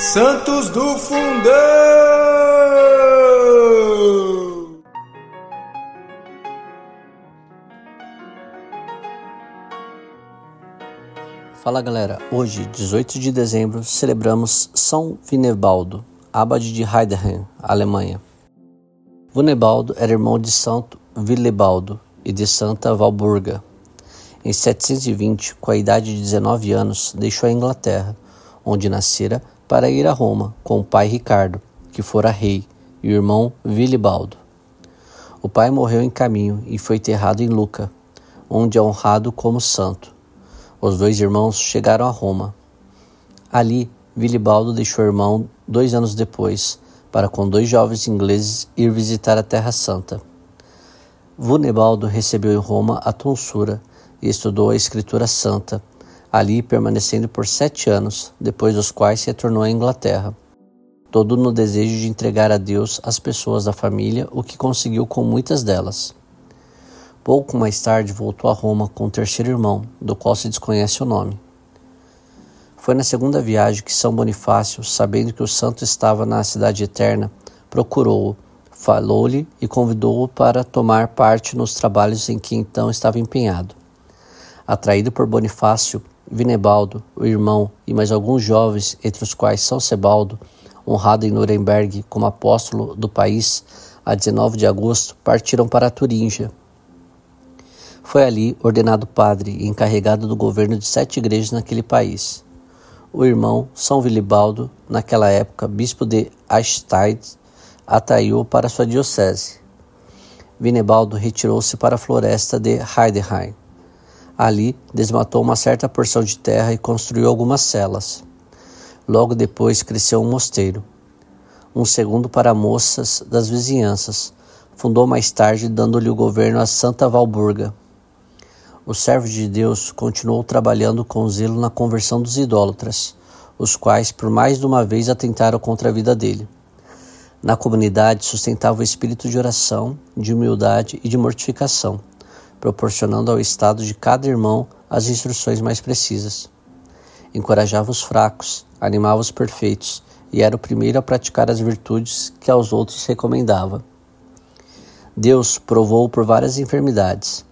Santos do Fundão! Fala galera, hoje, 18 de dezembro, celebramos São Vinebaldo, abade de Heidenheim, Alemanha. Vinebaldo era irmão de Santo Willebaldo e de Santa Walburga. Em 720, com a idade de 19 anos, deixou a Inglaterra, onde nascera para ir a Roma com o pai Ricardo, que fora rei, e o irmão Vilibaldo. O pai morreu em caminho e foi enterrado em Luca, onde é honrado como santo. Os dois irmãos chegaram a Roma. Ali, Vilibaldo deixou o irmão dois anos depois, para com dois jovens ingleses ir visitar a Terra Santa. Vunebaldo recebeu em Roma a tonsura e estudou a Escritura Santa, ali permanecendo por sete anos, depois dos quais se retornou à Inglaterra, todo no desejo de entregar a Deus as pessoas da família, o que conseguiu com muitas delas. Pouco mais tarde voltou a Roma com o terceiro irmão, do qual se desconhece o nome. Foi na segunda viagem que São Bonifácio, sabendo que o santo estava na cidade eterna, procurou-o, falou-lhe e convidou-o para tomar parte nos trabalhos em que então estava empenhado. Atraído por Bonifácio, Vinebaldo, o irmão e mais alguns jovens, entre os quais São Sebaldo, honrado em Nuremberg como apóstolo do país, a 19 de agosto, partiram para a Turíngia. Foi ali ordenado padre e encarregado do governo de sete igrejas naquele país. O irmão São Vilibaldo, naquela época bispo de Astide, atraiu para sua diocese. Vinebaldo retirou-se para a floresta de Heidenheim Ali, desmatou uma certa porção de terra e construiu algumas celas. Logo depois cresceu um mosteiro. Um segundo para moças das vizinhanças. Fundou mais tarde, dando-lhe o governo a Santa Valburga. O servo de Deus continuou trabalhando com zelo na conversão dos idólatras, os quais por mais de uma vez atentaram contra a vida dele. Na comunidade sustentava o espírito de oração, de humildade e de mortificação proporcionando ao estado de cada irmão as instruções mais precisas. Encorajava os fracos, animava os perfeitos e era o primeiro a praticar as virtudes que aos outros recomendava. Deus provou por várias enfermidades.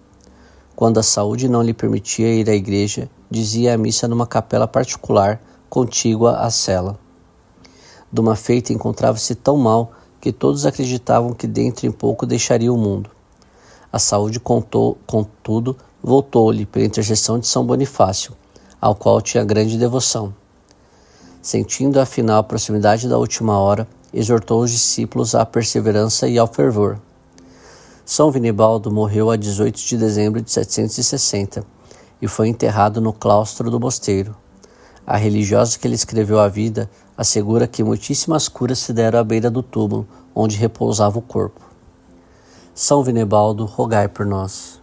Quando a saúde não lhe permitia ir à igreja, dizia a missa numa capela particular contígua à cela. De uma feita encontrava-se tão mal que todos acreditavam que dentro em pouco deixaria o mundo. A saúde, contou, contudo, voltou-lhe pela intercessão de São Bonifácio, ao qual tinha grande devoção. Sentindo afinal a proximidade da última hora, exortou os discípulos à perseverança e ao fervor. São Vinibaldo morreu a 18 de dezembro de 760 e foi enterrado no claustro do mosteiro. A religiosa que lhe escreveu a vida assegura que muitíssimas curas se deram à beira do túmulo onde repousava o corpo. São Vinebaldo, rogai por nós.